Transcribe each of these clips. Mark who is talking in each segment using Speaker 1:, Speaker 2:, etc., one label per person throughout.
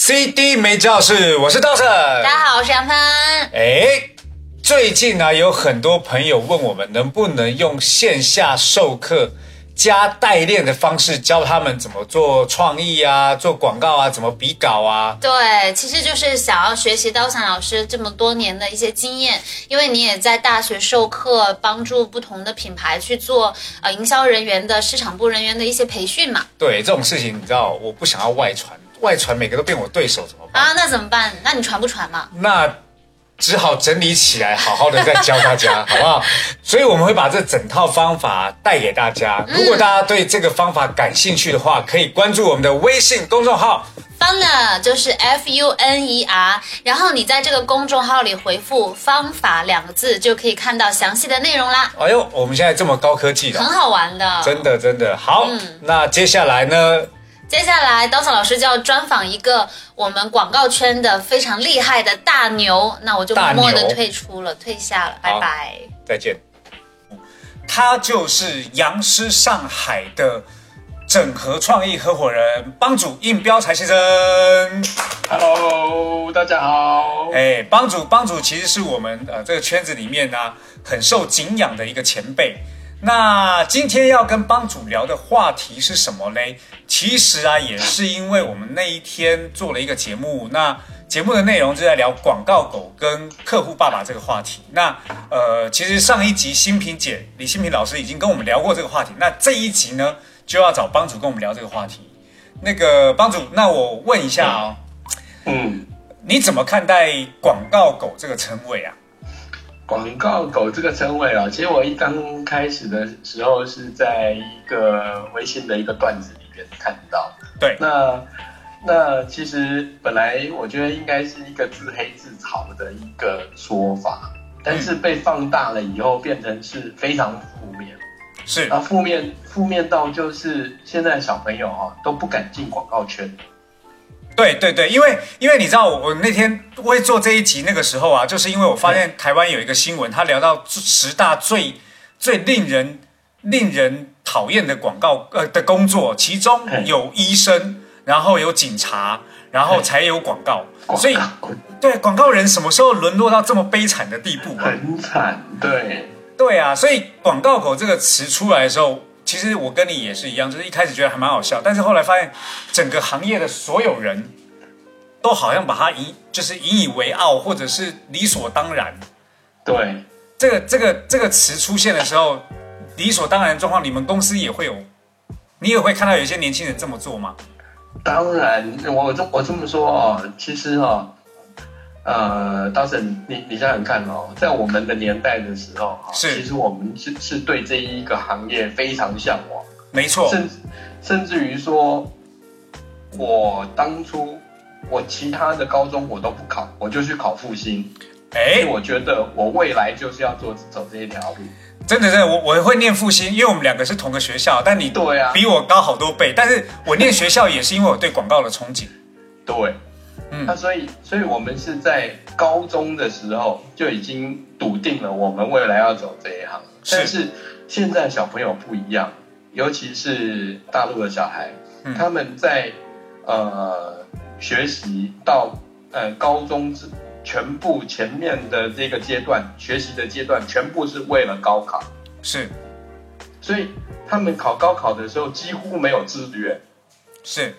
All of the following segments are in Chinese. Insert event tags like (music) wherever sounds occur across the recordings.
Speaker 1: CD 没教室，我是道圣。
Speaker 2: 大家好，我是杨帆。
Speaker 1: 哎，最近呢，有很多朋友问我们，能不能用线下授课加代练的方式，教他们怎么做创意啊，做广告啊，怎么比稿啊？
Speaker 2: 对，其实就是想要学习刀伞老师这么多年的一些经验，因为你也在大学授课，帮助不同的品牌去做呃营销人员的市场部人员的一些培训嘛。
Speaker 1: 对这种事情，你知道，我不想要外传，外传每个都变我对手，怎么办？
Speaker 2: 啊，那怎么办？那你传不传嘛？
Speaker 1: 那只好整理起来，好好的再教大家，(laughs) 好不好？所以我们会把这整套方法带给大家。如果大家对这个方法感兴趣的话，可以关注我们的微信公众号。
Speaker 2: Funner 就是 F U N E R，然后你在这个公众号里回复“方法”两个字，就可以看到详细的内容啦，
Speaker 1: 哎呦，我们现在这么高科技
Speaker 2: 很，好玩的。
Speaker 1: 真的真的好。
Speaker 2: 嗯
Speaker 1: 那接下来呢？
Speaker 2: 接下来，刀嫂老师就要专访一个我们广告圈的非常厉害的大牛，那我就默默的退出了，退下了，拜拜。
Speaker 1: 再见。他就是杨师上海的整合创意合伙人帮主应标才先生。
Speaker 3: Hello，大家好。
Speaker 1: 哎，帮主帮主其实是我们呃这个圈子里面呢、很受敬仰的一个前辈。那今天要跟帮主聊的话题是什么嘞？其实啊，也是因为我们那一天做了一个节目，那节目的内容就在聊广告狗跟客户爸爸这个话题。那呃，其实上一集新平姐李新平老师已经跟我们聊过这个话题，那这一集呢就要找帮主跟我们聊这个话题。那个帮主，那我问一下哦。
Speaker 3: 嗯，
Speaker 1: 你怎么看待“广告狗”这个称谓啊？
Speaker 3: 广告狗这个称谓啊，其实我一刚开始的时候是在一个微信的一个段子里边看到。
Speaker 1: 对，
Speaker 3: 那那其实本来我觉得应该是一个自黑自嘲的一个说法，但是被放大了以后，变成是非常负面。
Speaker 1: 是
Speaker 3: 啊，负面负面到就是现在小朋友哈、都不敢进广告圈。
Speaker 1: 对对对，因为因为你知道我我那天会做这一集那个时候啊，就是因为我发现台湾有一个新闻，他聊到十大最最令人令人讨厌的广告呃的工作，其中有医生，然后有警察，然后才有广告，所以对广告人什么时候沦落到这么悲惨的地步啊？
Speaker 3: 很惨，对。
Speaker 1: 对啊，所以“广告狗”这个词出来的时候，其实我跟你也是一样，就是一开始觉得还蛮好笑，但是后来发现整个行业的所有人都好像把它引就是引以为傲，或者是理所当然。
Speaker 3: 对，
Speaker 1: 这个这个这个词出现的时候，理所当然的状况，你们公司也会有，你也会看到有一些年轻人这么做吗？
Speaker 3: 当然，我这我这么说哦，其实哦，呃，当时你你你想想看哦，在我们的年代的时候，哦
Speaker 1: 是。
Speaker 3: 其实我们是是对这一个行业非常向往，
Speaker 1: 没错，
Speaker 3: 甚甚至于说，我当初我其他的高中我都不考，我就去考复兴，因为
Speaker 1: 哎，
Speaker 3: 我觉得我未来就是要做走这一条路。
Speaker 1: 真的真的，我我会念复兴，因为我们两个是同个学校，但你
Speaker 3: 对啊，
Speaker 1: 比我高好多倍，但是我念学校也是因为我对广告的憧憬。
Speaker 3: 对，
Speaker 1: 嗯。
Speaker 3: 那所以，所以我们是在高中的时候就已经笃定了我们未来要走这一行。
Speaker 1: 是。
Speaker 3: 但是现在小朋友不一样，尤其是大陆的小孩，
Speaker 1: 嗯。
Speaker 3: 他们在呃学习到呃高中之全部前面的这个阶段学习的阶段，全部是为了高考，
Speaker 1: 是。
Speaker 3: 所以他们考高考的时候几乎没有志愿。
Speaker 1: 是，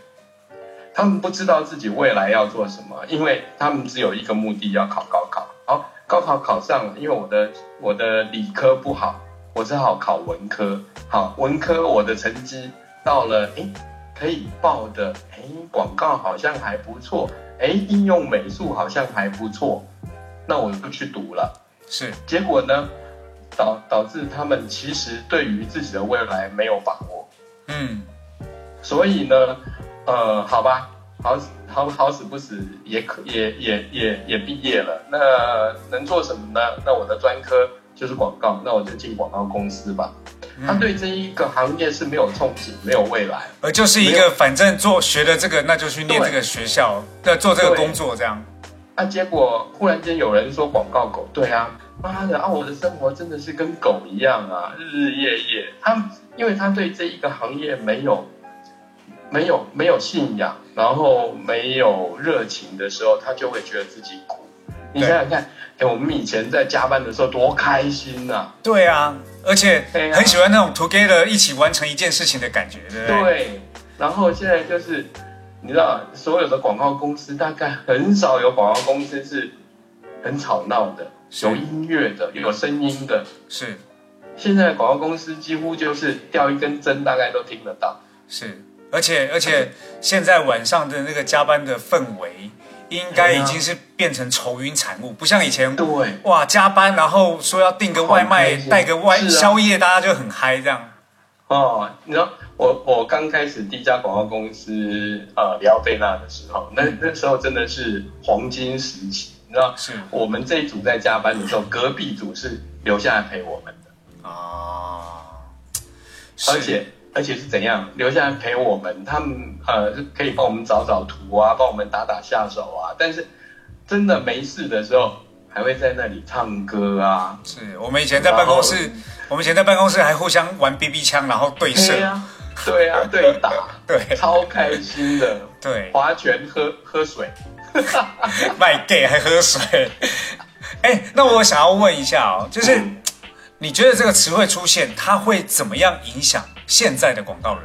Speaker 3: 他们不知道自己未来要做什么，因为他们只有一个目的，要考高考。好，高考考上了，因为我的我的理科不好，我只好考文科。好，文科我的成绩到了，诶，可以报的，诶，广告好像还不错，诶，应用美术好像还不错，那我就去读了。
Speaker 1: 是
Speaker 3: 结果呢，导导致他们其实对于自己的未来没有把握。
Speaker 1: 嗯，
Speaker 3: 所以呢，呃，好吧，好好好死不死也可也也也也毕业了，那能做什么呢？那我的专科就是广告，那我就进广告公司吧。他对这一个行业是没有憧憬，没有未来，
Speaker 1: 而就是一个反正做学的这个，那就去念这个学校，要做这个工作这样。
Speaker 3: 啊，结果忽然间有人说广告狗，对啊，妈的啊，我的生活真的是跟狗一样啊，日日夜夜。他因为他对这一个行业没有没有没有信仰，然后没有热情的时候，他就会觉得自己苦。你想想看，哎，我们以前在加班的时候多开心呐！
Speaker 1: 对啊，而且很喜欢那种 together 一起完成一件事情的感觉，对不对？
Speaker 3: 对。然后现在就是。你知道，所有的广告公司大概很少有广告公司是很吵闹的，有音乐的，有声音的。
Speaker 1: 是，
Speaker 3: 现在广告公司几乎就是掉一根针，大概都听得到。
Speaker 1: 是，而且而且现在晚上的那个加班的氛围，应该已经是变成愁云惨雾，不像以前。
Speaker 3: 对。
Speaker 1: 哇，加班然后说要订个外卖，带个外宵夜，大家就很嗨这样。
Speaker 3: 哦，你知道。我我刚开始第一家广告公司呃里奥贝纳的时候，那那时候真的是黄金时期，你知道？
Speaker 1: 是。
Speaker 3: 我们这一组在加班的时候，隔壁组是留下来陪我们的啊。而且而且是怎样留下来陪我们？他们呃可以帮我们找找图啊，帮我们打打下手啊。但是真的没事的时候，还会在那里唱歌啊。
Speaker 1: 是我们以前在办公室，我们以前在办公室还互相玩 BB 枪，然后对射。
Speaker 3: 对啊，对打，(laughs)
Speaker 1: 对，
Speaker 3: 超开心的。
Speaker 1: 对，
Speaker 3: 划拳喝喝水，(laughs)
Speaker 1: 卖 gay 还喝水。(laughs) 哎，那我想要问一下哦，就是你觉得这个词汇出现，它会怎么样影响现在的广告人？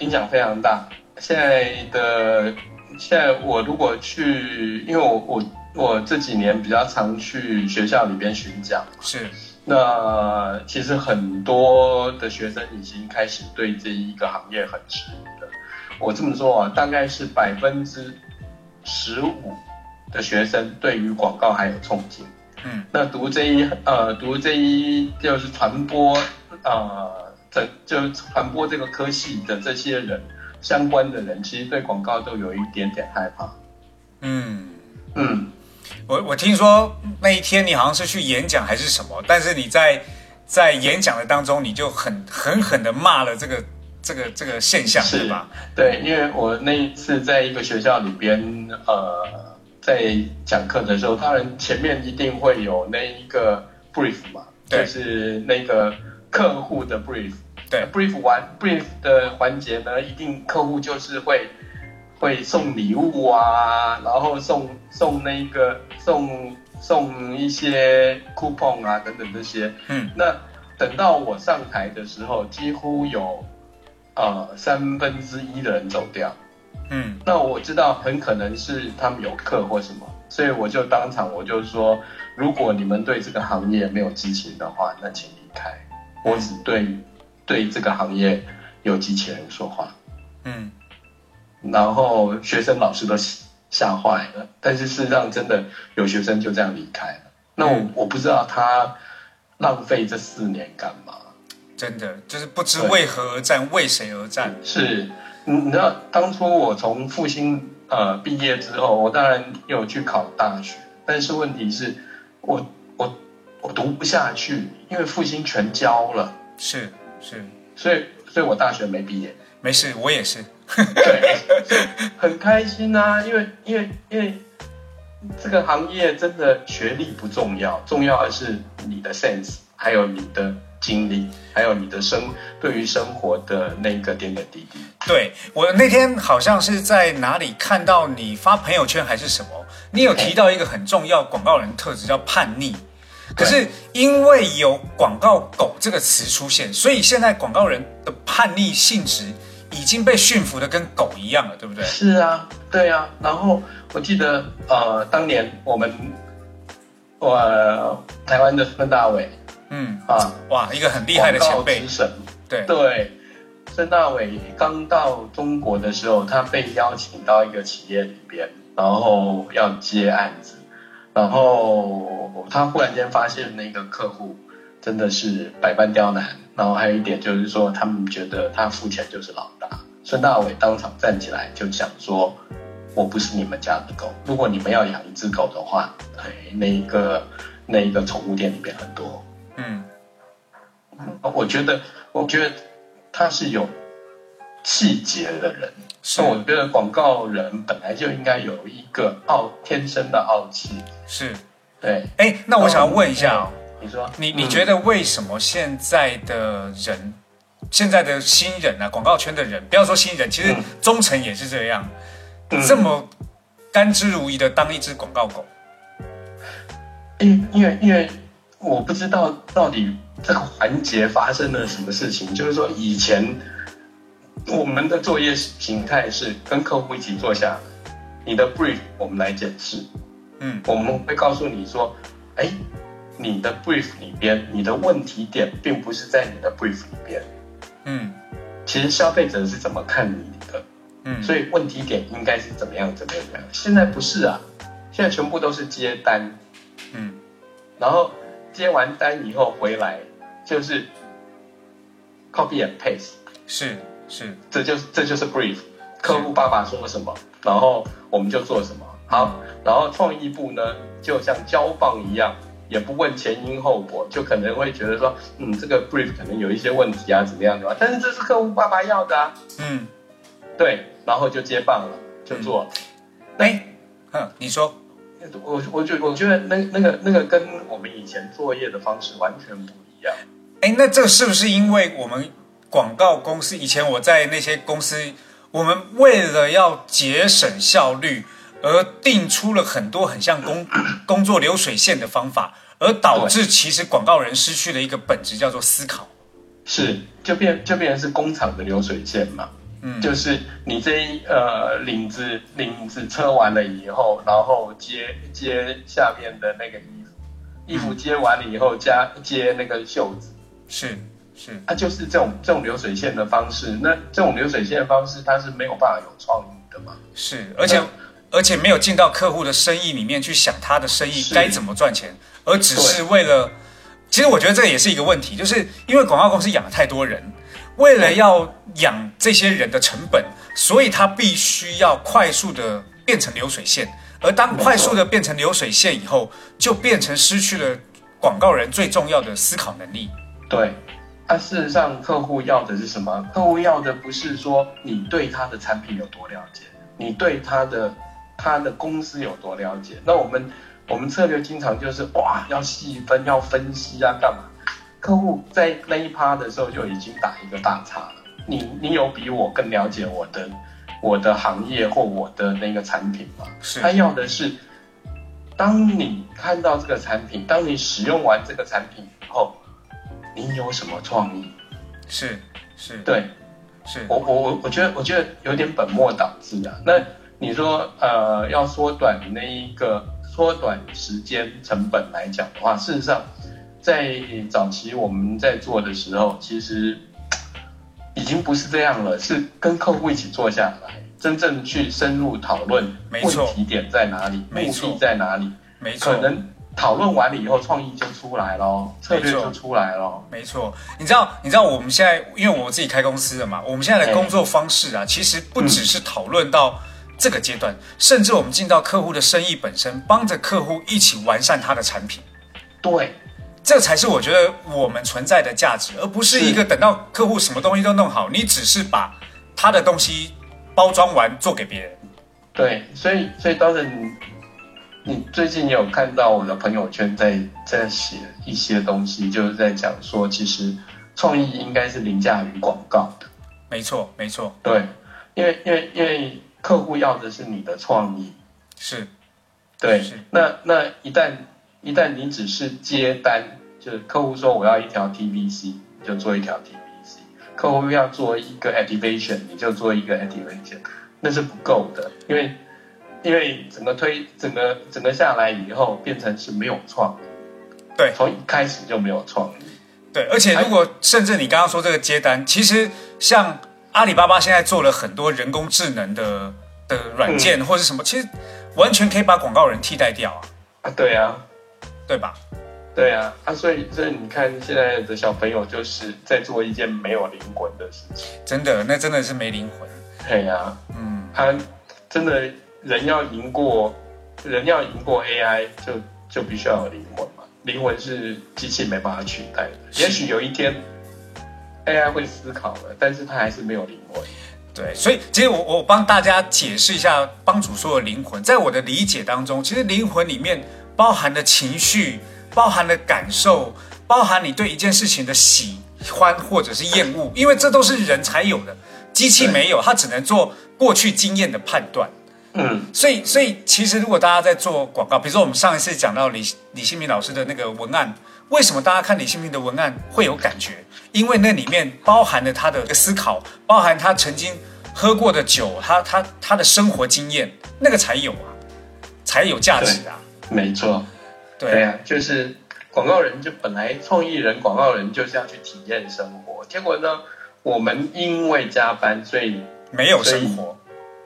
Speaker 3: 影响非常大。现在的现在，我如果去，因为我我我这几年比较常去学校里边巡讲，
Speaker 1: 是。
Speaker 3: 那其实很多的学生已经开始对这一个行业很迟疑了。我这么说啊，大概是百分之十五的学生对于广告还有憧憬。嗯，那读这一呃读这一就是传播呃这就传播这个科系的这些人相关的人，其实对广告都有一点点害怕。嗯
Speaker 1: 嗯。我我听说那一天你好像是去演讲还是什么，但是你在在演讲的当中，你就很狠狠的骂了这个这个这个现象，是吧？
Speaker 3: 对，因为我那一次在一个学校里边，呃，在讲课的时候，当然前面一定会有那一个 brief 嘛，就是那个客户的 brief，
Speaker 1: 对
Speaker 3: ，brief 完 brief 的环节呢，一定客户就是会。会送礼物啊，然后送送那个送送一些 coupon 啊等等这些。嗯，那等到我上台的时候，几乎有呃三分之一的人走掉。嗯，那我知道很可能是他们有课或什么，所以我就当场我就说，如果你们对这个行业没有激情的话，那请离开。我只对对这个行业有机器人说话。嗯。然后学生、老师都吓坏了，但是事实上真的有学生就这样离开了。那我我不知道他浪费这四年干嘛？
Speaker 1: 真的就是不知为何而战，为谁而战？
Speaker 3: 是，你你知道当初我从复兴呃毕业之后，我当然有去考大学，但是问题是，我我我读不下去，因为复兴全交了。
Speaker 1: 是是，
Speaker 3: 所以所以我大学没毕业。
Speaker 1: 没事，我也是。
Speaker 3: 对，很开心啊，因为因为因为这个行业真的学历不重要，重要的是你的 sense，还有你的经历，还有你的生对于生活的那个点点滴滴。
Speaker 1: 对我那天好像是在哪里看到你发朋友圈还是什么，你有提到一个很重要广告人特质叫叛逆，可是因为有广告狗这个词出现，所以现在广告人的叛逆性质。已经被驯服的跟狗一样了，对不对？
Speaker 3: 是啊，对啊。然后我记得，呃，当年我们，我台湾的孙大伟，嗯
Speaker 1: 啊，哇，一个很厉害的前辈，
Speaker 3: 神，
Speaker 1: 对
Speaker 3: 对。孙大伟刚到中国的时候，他被邀请到一个企业里边，然后要接案子，然后他忽然间发现那个客户真的是百般刁难。然后还有一点就是说，他们觉得他付钱就是老大，孙大伟当场站起来就讲说：“我不是你们家的狗，如果你们要养一只狗的话，哎，那一个那一个宠物店里面很多。”
Speaker 1: 嗯，
Speaker 3: 我觉得，我觉得他是有气节的人。
Speaker 1: 是
Speaker 3: 那我觉得广告人本来就应该有一个傲天生的傲气。
Speaker 1: 是。
Speaker 3: 对，
Speaker 1: 哎，那我想要问一下哦，
Speaker 3: 你说，
Speaker 1: 你你
Speaker 3: 嗯
Speaker 1: 觉得为什么现在的人，现在的新人啊，广告圈的人，不要说新人，其实
Speaker 3: 嗯
Speaker 1: 中层也是这样，
Speaker 3: 嗯
Speaker 1: 这么甘之如饴的当一只广告狗？
Speaker 3: 因因为因为我不知道到底这个环节发生了什么事情，就是说以前我们的作业形态是跟客户一起坐下来，你的 brief 我们来检视，
Speaker 1: 嗯。
Speaker 3: 我们会告诉你说，哎，你的 brief 里边你的问题点并不是在你的 brief 里边，
Speaker 1: 嗯。
Speaker 3: 其实消费者是怎么看你的，
Speaker 1: 嗯，
Speaker 3: 所以问题点应该是怎么样怎么样怎么样。现在不是啊，现在全部都是接单，
Speaker 1: 嗯。
Speaker 3: 然后接完单以后回来就是 copy and paste，
Speaker 1: 是是，
Speaker 3: 这就是这就是 brief，客户爸爸说什么，然后我们就做什么。好，然后创意部呢，就像交棒一样，也不问前因后果，就可能会觉得说，嗯，这个 brief 可能有一些问题啊，怎么样的、啊，但是这是客户爸爸要的啊，
Speaker 1: 嗯，
Speaker 3: 对，然后就接棒了，就做。
Speaker 1: 哎，嗯，你说，
Speaker 3: 我我觉我觉得那那个那个跟我们以前作业的方式完全不一样。
Speaker 1: 哎，那这是不是因为我们广告公司以前我在那些公司，我们为了要节省效率，而定出了很多很像工 (coughs) 工作流水线的方法，而导致其实广告人失去了一个本质，叫做思考。
Speaker 3: 是，就变就变成是工厂的流水线嘛，
Speaker 1: 嗯，
Speaker 3: 就是你这一呃领子领子车完了以后，然后接接下面的那个衣服，衣服接完了以后加接那个袖子，
Speaker 1: 是是，
Speaker 3: 它、就是这种这种流水线的方式。那这种流水线的方式，它是没有办法有创意的嘛？
Speaker 1: 是，而且
Speaker 3: 嗯
Speaker 1: 而且没有进到客户的生意里面去想他的生意该怎么赚钱，而只是为了，其实我觉得这也是一个问题，就是因为广告公司养了太多人，为了要养这些人的成本，所以他必须要快速的变成流水线，而当快速的变成流水线以后，就变成失去了广告人最重要的思考能力。
Speaker 3: 对。啊，事实上，客户要的是什么？客户要的不是说你对他的产品有多了解，你对他的他的公司有多了解。那我们我们策略经常就是哇，要细分，要分析啊，干嘛？客户在那一趴的时候就已经打一个大叉了。你你有比我更了解我的我的行业或我的那个产品吗？
Speaker 1: 是
Speaker 3: 他要的是，当你看到这个产品，当你使用完这个产品以后，你有什么创意？
Speaker 1: 是是，
Speaker 3: 对
Speaker 1: 是，
Speaker 3: 我我我我觉得我觉得有点本末倒置啊。那你说呃要缩短那一个缩短时间成本来讲的话，事实上在早期我们在做的时候，其实已经不是这样了，是跟客户一起坐下来，真正去深入讨论问题点在哪里，目的在哪里，
Speaker 1: 没错
Speaker 3: 可。能讨论完了以后，创意就出来咯，策略就出来咯。
Speaker 1: 没错，你知道，你知道我们现在，因为我自己开公司的嘛，我们现在的工作方式啊，其实不只是讨论到这个阶段，甚至我们进到客户的生意本身，帮着客户一起完善他的产品，
Speaker 3: 对，
Speaker 1: 这才是我觉得我们存在的价值，而不是一个等到客户什么东西都弄好，你只是把他的东西包装完做给别人。
Speaker 3: 对，所以所以当然你你最近有看到我的朋友圈在在写一些东西，就是在讲说，其实创意应该是凌驾于广告的。
Speaker 1: 没错，没错，
Speaker 3: 对，因为因为因为客户要的是你的创意。
Speaker 1: 是。
Speaker 3: 对。
Speaker 1: 是，
Speaker 3: 那那一旦一旦你只是接单，就是客户说我要一条 TVC，你就做一条 TVC；客户要做一个 activation，你就做一个 activation，那是不够的，因为因为整个推整个整个下来以后，变成是没有创意，
Speaker 1: 对
Speaker 3: 从一开始就没有创意。
Speaker 1: 对，而且如果甚至你刚刚说这个接单，其实像阿里巴巴现在做了很多人工智能的的软件或者什么，其实完全可以把广告人替代掉啊，
Speaker 3: 啊，对啊，
Speaker 1: 对吧？
Speaker 3: 对啊，啊，所以所以你看现在的小朋友就是在做一件没有灵魂的事情。
Speaker 1: 真的，那真的是没灵魂。
Speaker 3: 对呀、
Speaker 1: 嗯，
Speaker 3: 他真的人要赢过人要赢过 AI，就就必须要有灵魂嘛。灵魂是机器没办法取代的。也许有一天 AI 会思考了，但是它还是没有灵魂。
Speaker 1: 对，所以其实我我帮大家解释一下帮主说的灵魂，在我的理解当中，其实灵魂里面包含的情绪，包含的感受，包含你对一件事情的喜欢或者是厌恶，因为这都是人才有的，机器没有，它只能做过去经验的判断。
Speaker 3: 嗯，
Speaker 1: 所以，所以其实如果大家在做广告，比如说我们上一次讲到李李新平老师的那个文案，为什么大家看李新平的文案会有感觉？因为那里面包含了他的思考，包含他曾经喝过的酒，他他他的生活经验，那个才有啊，才有价值啊。
Speaker 3: 没错。
Speaker 1: 对
Speaker 3: 对啊，就是广告人就本来创意人、广告人就是要去体验生活，结果呢，我们因为加班，所以
Speaker 1: 没有生活，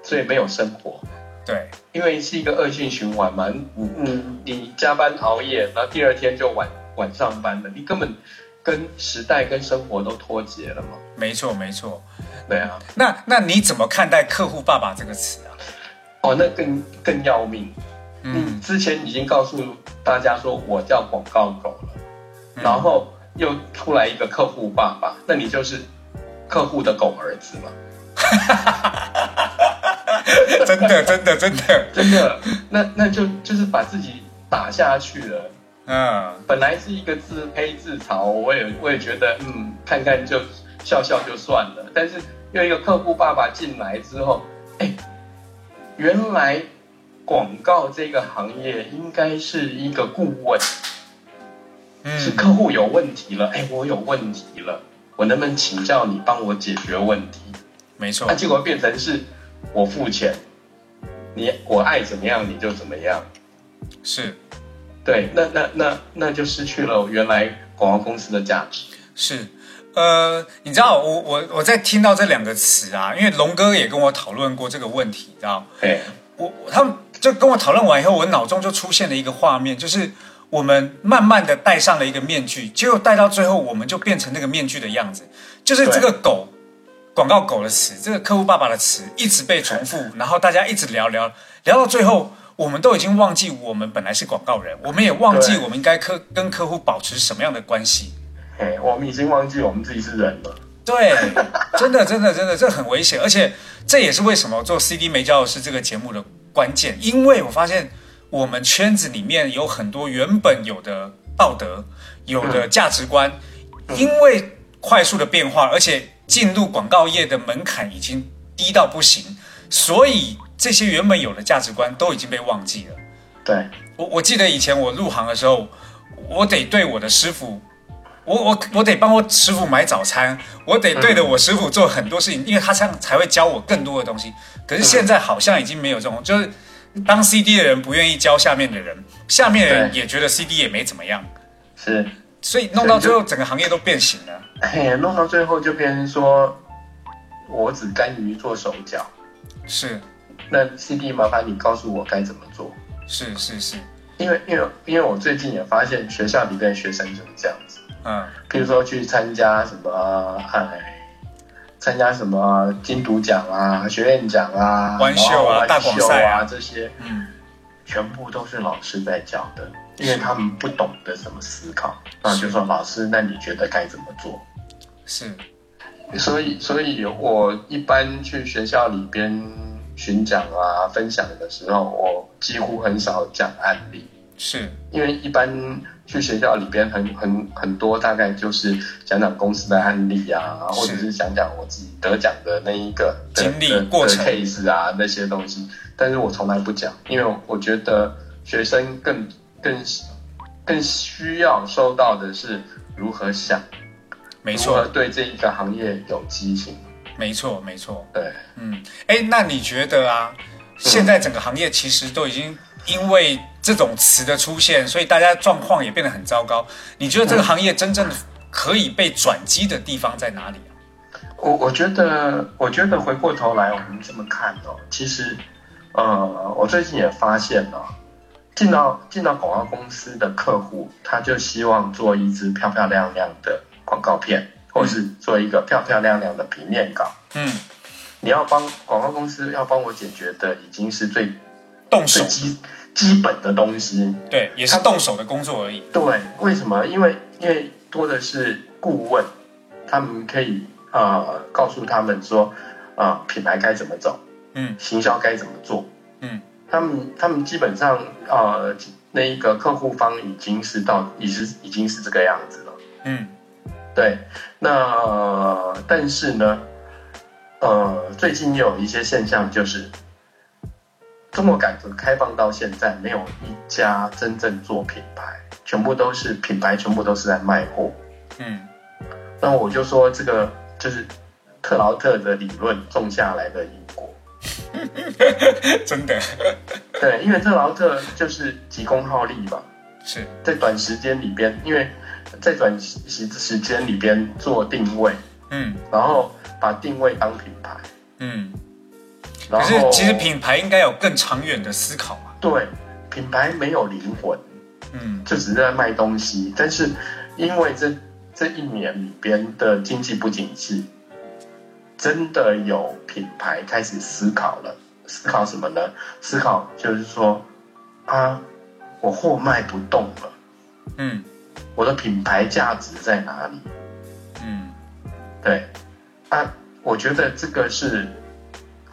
Speaker 3: 所以没有生活。
Speaker 1: 对
Speaker 3: 因为是一个恶性循环嘛，嗯你你加班熬夜，然后第二天就晚晚上班了，你根本跟时代跟生活都脱节了嘛。
Speaker 1: 没错没错。
Speaker 3: 对啊，
Speaker 1: 那那你怎么看待“客户爸爸”这个词啊？
Speaker 3: 哦，那更更要命。
Speaker 1: 嗯
Speaker 3: 之前已经告诉大家说我叫广告狗了，
Speaker 1: 嗯
Speaker 3: 然后又出来一个客户爸爸，那你就是客户的狗儿子嘛？(laughs) (laughs)
Speaker 1: 真的真的真的，
Speaker 3: 真的，那那就就是把自己打下去了。
Speaker 1: 嗯，
Speaker 3: 本来是一个自黑自嘲，我也我也觉得，嗯，看看就笑笑就算了。但是又一个客户爸爸进来之后，哎，原来广告这个行业应该是一个顾问，是
Speaker 1: 嗯，
Speaker 3: 客户有问题了，哎，我有问题了，我能不能请教你帮我解决问题？
Speaker 1: 没错
Speaker 3: 那、，结果变成是我付钱，你我爱怎么样你就怎么样。
Speaker 1: 是
Speaker 3: 对，那那那那就失去了原来广告公司的价值。
Speaker 1: 是，呃，你知道我我我在听到这两个词啊，因为龙哥也跟我讨论过这个问题，你知道，
Speaker 3: 哎，
Speaker 1: 我我他们就跟我讨论完以后，我脑中就出现了一个画面，就是我们慢慢的戴上了一个面具，结果戴到最后，我们就变成那个面具的样子，就是这个狗。广告狗的词，这个客户爸爸的词一直被重复，然后大家一直聊聊聊到最后，我们都已经忘记我们本来是广告人，我们也忘记我们应该客跟客户保持什么样的关系。
Speaker 3: 嘿，我们已经忘记我们自己是人了。
Speaker 1: 对，(laughs) 真的，真的，真的，这很危险，而且这也是为什么做 CD 没教师这个节目的关键，因为我发现我们圈子里面有很多原本有的道德、有的价值观，因为快速的变化，而且进入广告业的门槛已经低到不行，所以这些原本有的价值观都已经被忘记了。
Speaker 3: 对，
Speaker 1: 我我记得以前我入行的时候，我得对我的师傅，我我我得帮我师傅买早餐，我得对着我师傅做很多事情，因为他这样才会教我更多的东西。可是现在好像已经没有这种，就是当 CD 的人不愿意教下面的人，下面的人也觉得 CD 也没怎么样，
Speaker 3: 是，
Speaker 1: 所以弄到最后整个行业都变形了。(laughs)
Speaker 3: 哎，弄到最后就变成说，我只甘于做手脚。
Speaker 1: 是。
Speaker 3: 那 CD 麻烦你告诉我该怎么做，
Speaker 1: 是是是，
Speaker 3: 因为因为因为我最近也发现学校里面的学生就是这样子，
Speaker 1: 嗯。
Speaker 3: 比如说去参加什么哎，参加什么金读奖啊、学院奖啊、
Speaker 1: 弯秀啊大广
Speaker 3: 秀
Speaker 1: 赛啊
Speaker 3: 啊这些，
Speaker 1: 嗯，
Speaker 3: 全部都是老师在教的，因为他们不懂得怎么思考，那就说老师，那你觉得该怎么做？
Speaker 1: 是。
Speaker 3: 所以，所以我一般去学校里边巡讲啊、分享的时候，我几乎很少讲案例，
Speaker 1: 是。
Speaker 3: 因为一般去学校里边很很很多，大概就是讲讲公司的案例啊，或者是讲讲我自己得奖的那一个的
Speaker 1: 经历
Speaker 3: 的
Speaker 1: 过程。
Speaker 3: case 啊那些东西，但是我从来不讲，因为我觉得学生更更更需要收到的是如何想，
Speaker 1: 没
Speaker 3: 如何
Speaker 1: 错
Speaker 3: 对这一个行业有激情，
Speaker 1: 没错没错。
Speaker 3: 对。
Speaker 1: 嗯，哎，那你觉得啊，现在整个行业其实都已经因为这种词的出现，所以大家状况也变得很糟糕。你觉得这个行业真正可以被转机的地方在哪里啊？
Speaker 3: 我我觉得，我觉得回过头来，我们这么看哦，其实，呃，我最近也发现哦，进到进到广告公司的客户，他就希望做一支漂漂亮亮的广告片，或是做一个漂漂亮亮的平面稿。
Speaker 1: 嗯，
Speaker 3: 你要帮广告公司要帮我解决的，已经是最
Speaker 1: 动手
Speaker 3: 最，基基本的东西。
Speaker 1: 对，也是动手的工作而已。
Speaker 3: 对，为什么？因为因为多的是顾问，他们可以呃告诉他们说，呃品牌该怎么走，
Speaker 1: 嗯
Speaker 3: 行销该怎么做。
Speaker 1: 嗯
Speaker 3: 他们他们基本上呃那一个客户方已经是到已是已经是这个样子了。
Speaker 1: 嗯
Speaker 3: 对，那、呃但是呢，呃，最近有一些现象，就是中国改革开放到现在，没有一家真正做品牌，全部都是品牌，全部都是在卖货。
Speaker 1: 嗯
Speaker 3: 那我就说这个就是特劳特的理论种下来的因果。(laughs)
Speaker 1: 真的
Speaker 3: 对，因为特劳特就是急功好利吧，
Speaker 1: 是，
Speaker 3: 在短时间里边，因为在短时时间里边做定位，
Speaker 1: 嗯
Speaker 3: 然后把定位当品牌，
Speaker 1: 嗯。可是其实品牌应该有更长远的思考嘛。
Speaker 3: 对品牌没有灵魂，
Speaker 1: 嗯
Speaker 3: 就只是在卖东西。但是因为这这一年里边的经济不景气，真的有品牌开始思考了。思考什么呢？思考就是说，啊，我货卖不动了，
Speaker 1: 嗯
Speaker 3: 我的品牌价值在哪里？
Speaker 1: 嗯
Speaker 3: 对，啊，我觉得这个是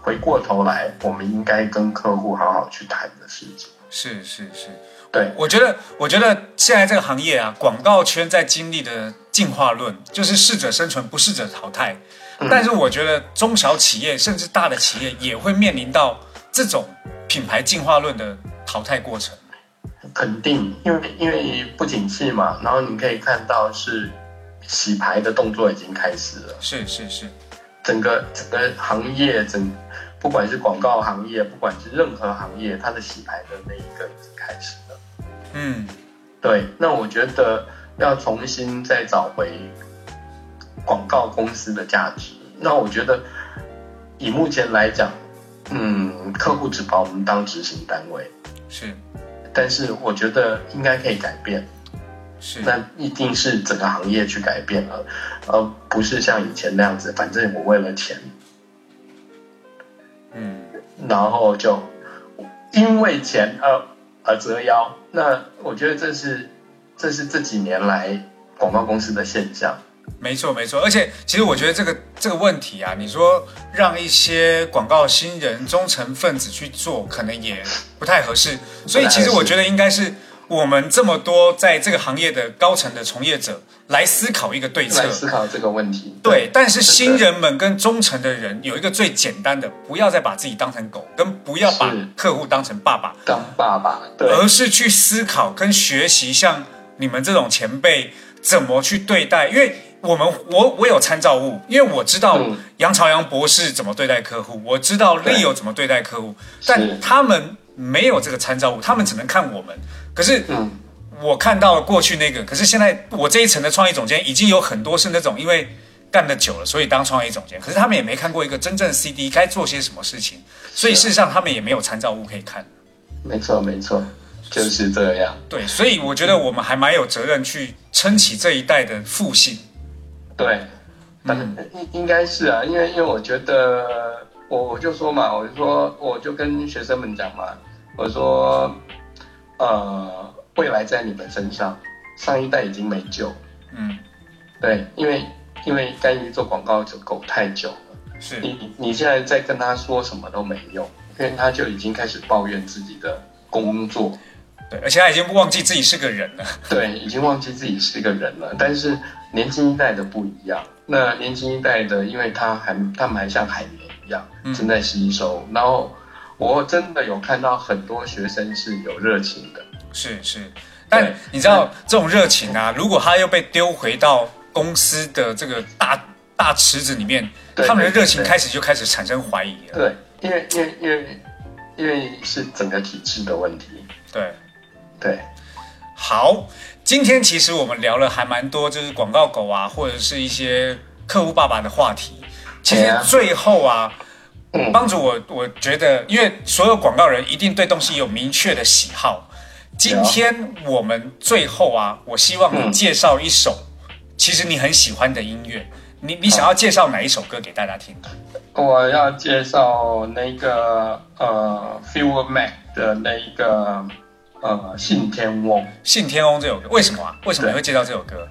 Speaker 3: 回过头来，我们应该跟客户好好去谈的事情。
Speaker 1: 是是是。
Speaker 3: 对，
Speaker 1: 我觉得，我觉得现在这个行业啊，广告圈在经历的进化论，就是适者生存，不适者淘汰。
Speaker 3: 嗯
Speaker 1: 但是我觉得中小企业甚至大的企业也会面临到这种品牌进化论的淘汰过程。
Speaker 3: 肯定，因为因为不景气嘛，然后你可以看到是洗牌的动作已经开始了，
Speaker 1: 是是是，
Speaker 3: 整个整个行业整，不管是广告行业，不管是任何行业，它的洗牌的那一个已经开始了。
Speaker 1: 嗯
Speaker 3: 对，那我觉得要重新再找回广告公司的价值。那我觉得以目前来讲，嗯，客户只把我们当执行单位，
Speaker 1: 是
Speaker 3: 但是我觉得应该可以改变。
Speaker 1: 是，
Speaker 3: 那一定是整个行业去改变了，而不是像以前那样子，反正我为了钱，
Speaker 1: 嗯
Speaker 3: 然后就因为钱而而折腰。那我觉得这是这是这几年来广告公司的现象。
Speaker 1: 没错没错。而且其实我觉得这个这个问题啊，你说让一些广告新人、忠诚分子去做，可能也不太合适。所以其实我觉得应该是我们这么多在这个行业的高层的从业者来思考一个对策
Speaker 3: 来。思考这个问题。
Speaker 1: 对，但是新人们跟忠诚的人有一个最简单的，不要再把自己当成狗，跟不要把客户当成爸爸，
Speaker 3: 当爸爸，对，
Speaker 1: 而是去思考跟学习像你们这种前辈怎么去对待，因为我们我我有参照物，因为我知道
Speaker 3: 嗯
Speaker 1: 杨朝阳博士怎么对待客户，我知道
Speaker 3: 对
Speaker 1: Leo 怎么对待客户，但他们没有这个参照物，他们只能看我们。可是
Speaker 3: 嗯，
Speaker 1: 我看到了过去那个，可是现在我这一层的创意总监已经有很多是那种因为干得久了，所以当创意总监，可是他们也没看过一个真正 CD 该做些什么事情，所以事实上他们也没有参照物可以看。
Speaker 3: 没错没错，就是这样。
Speaker 1: 对，所以我觉得我们还蛮有责任去撑起这一代的复兴。
Speaker 3: 对，但是应应该是啊，因为因为我觉得我我就说嘛，我就说我就跟学生们讲嘛，我说呃，未来在你们身上，上一代已经没救，
Speaker 1: 嗯，
Speaker 3: 对，因为因为甘于做广告就狗太久了，
Speaker 1: 是。
Speaker 3: 你你你现在在跟他说什么都没用，因为他就已经开始抱怨自己的工作，
Speaker 1: 对，而且他已经忘记自己是个人了。(laughs)
Speaker 3: 对，已经忘记自己是个人了。但是年轻一代的不一样，那年轻一代的，因为他还他们还像海绵一样
Speaker 1: 嗯
Speaker 3: 正在吸收。然后我真的有看到很多学生是有热情的，
Speaker 1: 是是，但你知道这种热情啊，如果他又被丢回到公司的这个大大池子里面，
Speaker 3: 对
Speaker 1: 他们的热情开始就开始产生怀疑了。
Speaker 3: 对，因为因为因为因为是整个体制的问题，
Speaker 1: 对，
Speaker 3: 对，
Speaker 1: 好，今天其实我们聊了还蛮多，就是广告狗啊，或者是一些客户爸爸的话题。其实最后啊，
Speaker 3: 嗯
Speaker 1: 帮助我，我觉得，因为所有广告人一定对东西有明确的喜好，今天我们最后啊，我希望你介绍一首，其实你很喜欢的音乐。你你想要介绍哪一首歌给大家听？
Speaker 3: 我要介绍那个呃 f e e l Mac 的那一个呃信天翁。
Speaker 1: 信天翁这首歌为什么啊？为什么你会介绍这首歌？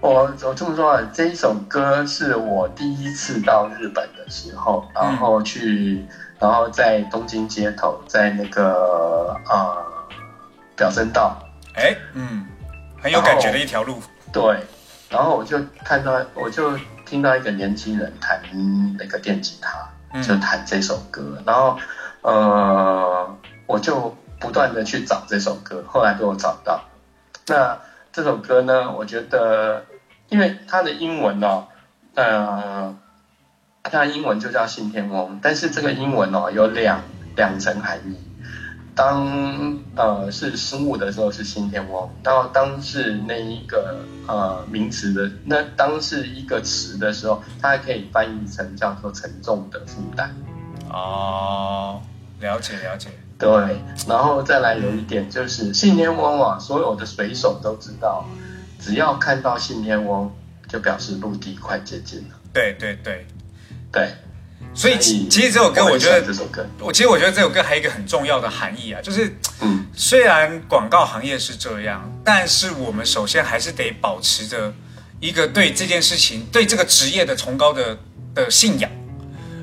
Speaker 3: 我我这么说啊，这一首歌是我第一次到日本的时候，然后去，然后在东京街头，在那个呃表参道，
Speaker 1: 哎，嗯，很有感觉的一条路。
Speaker 3: 对，然后我就看到，我就听到一个年轻人弹那个电吉他，就弹这首歌，然后呃，我就不断的去找这首歌，后来被我找到。那这首歌呢，我觉得。因为它的英文哦，呃，它英文就叫信天翁，但是这个英文哦有两两层含义。当呃是生物的时候是信天翁，然后当是那一个呃名词的，那当是一个词的时候，它还可以翻译成叫做沉重的负担。
Speaker 1: 哦，了解了解。
Speaker 3: 对，然后再来有一点就是信天翁啊，所有的水手都知道。只要看到信天翁，就表示陆地快接近了。
Speaker 1: 对对对，
Speaker 3: 对。
Speaker 1: 所以其实这首歌，我觉得
Speaker 3: 这首歌，
Speaker 1: 我其实我觉得这首歌还有一个很重要的含义啊，就是，嗯，虽然广告行业是这样，但是我们首先还是得保持着一个对这件事情、对这个职业的崇高的的信仰。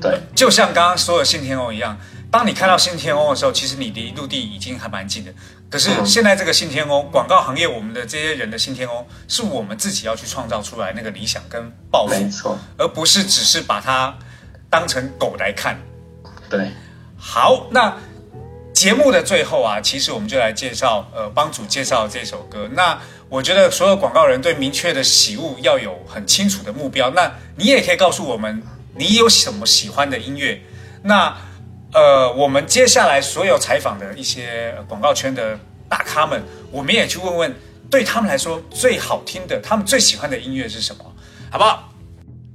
Speaker 3: 对，
Speaker 1: 就像刚刚所有信天翁一样。当你看到新天翁的时候，其实你离陆地已经还蛮近的。可是现在这个新天翁，广告行业我们的这些人的新天翁，是我们自己要去创造出来那个理想跟抱负，
Speaker 3: 没错，
Speaker 1: 而不是只是把它当成狗来看。
Speaker 3: 对，
Speaker 1: 好，那节目的最后啊，其实我们就来介绍，呃，帮主介绍这首歌。那我觉得所有广告人对明确的喜恶要有很清楚的目标。那你也可以告诉我们，你有什么喜欢的音乐？那呃，我们接下来所有采访的一些广告圈的大咖们，我们也去问问，对他们来说最好听的，他们最喜欢的音乐是什么，好不好？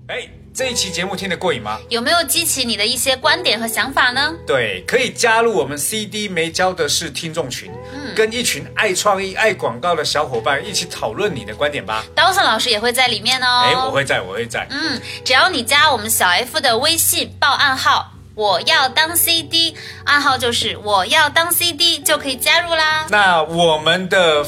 Speaker 1: 哎，这一期节目听得过瘾吗？
Speaker 2: 有没有激起你的一些观点和想法呢？
Speaker 1: 对，可以加入我们 CD 没交的是听众群，嗯，跟一群爱创意、爱广告的小伙伴一起讨论你的观点吧。
Speaker 2: 刀森老师也会在里面哦。
Speaker 1: 哎，我会在，我会在。
Speaker 2: 嗯，只要你加我们小 F 的微信，报暗号。我要当 CD，暗号就是我要当 CD 就可以加入啦。
Speaker 1: 那我们的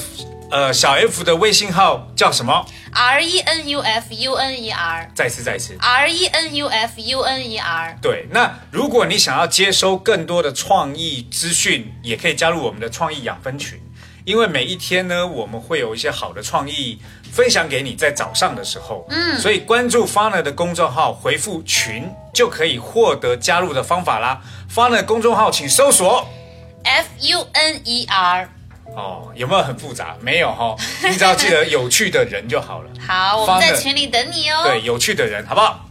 Speaker 1: 呃小 F 的微信号叫什么
Speaker 2: ？R E N U F U N E R。
Speaker 1: 再次再次。
Speaker 2: R E N U F U N E R。
Speaker 1: 对，那如果你想要接收更多的创意资讯，也可以加入我们的创意养分群。因为每一天呢，我们会有一些好的创意分享给你，在早上的时候，嗯，所以关注 Funer 的公众号，回复群就可以获得加入的方法啦。Funer 公众号请搜索
Speaker 2: F U N E R。
Speaker 1: 哦，有没有很复杂？没有哈，(laughs) 你只要记得有趣的人就好了。
Speaker 2: 好，我们在群里等你哦。
Speaker 1: 对，有趣的人，好不好？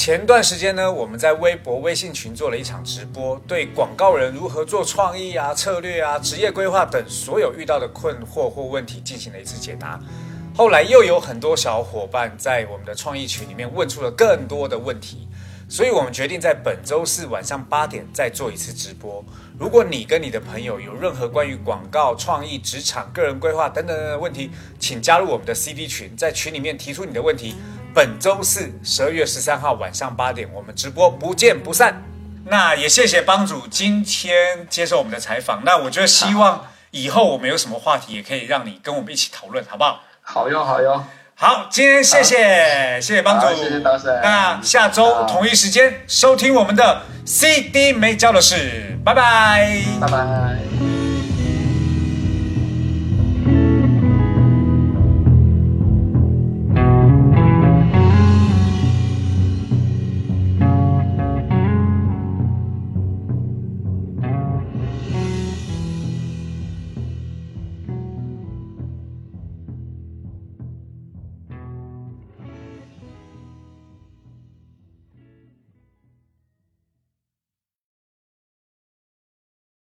Speaker 1: 前段时间呢，我们在微博、微信群做了一场直播，对广告人如何做创意啊、策略啊、职业规划等所有遇到的困惑或问题进行了一次解答。后来又有很多小伙伴在我们的创意群里面问出了更多的问题，所以我们决定在本周四晚上八点再做一次直播。如果你跟你的朋友有任何关于广告、创意、职场、个人规划等等的问题，请加入我们的 CD 群，在群里面提出你的问题。本周四十二月十三号晚上八点，我们直播不见不散。那也谢谢帮主今天接受我们的采访。那我觉得希望以后我们有什么话题，也可以让你跟我们一起讨论，好不好？
Speaker 3: 好哟，好哟。
Speaker 1: 好，今天谢谢谢谢帮主，
Speaker 3: 谢谢大师。
Speaker 1: 那下周同一时间收听我们的 CD 没交的事，拜拜，
Speaker 3: 拜拜。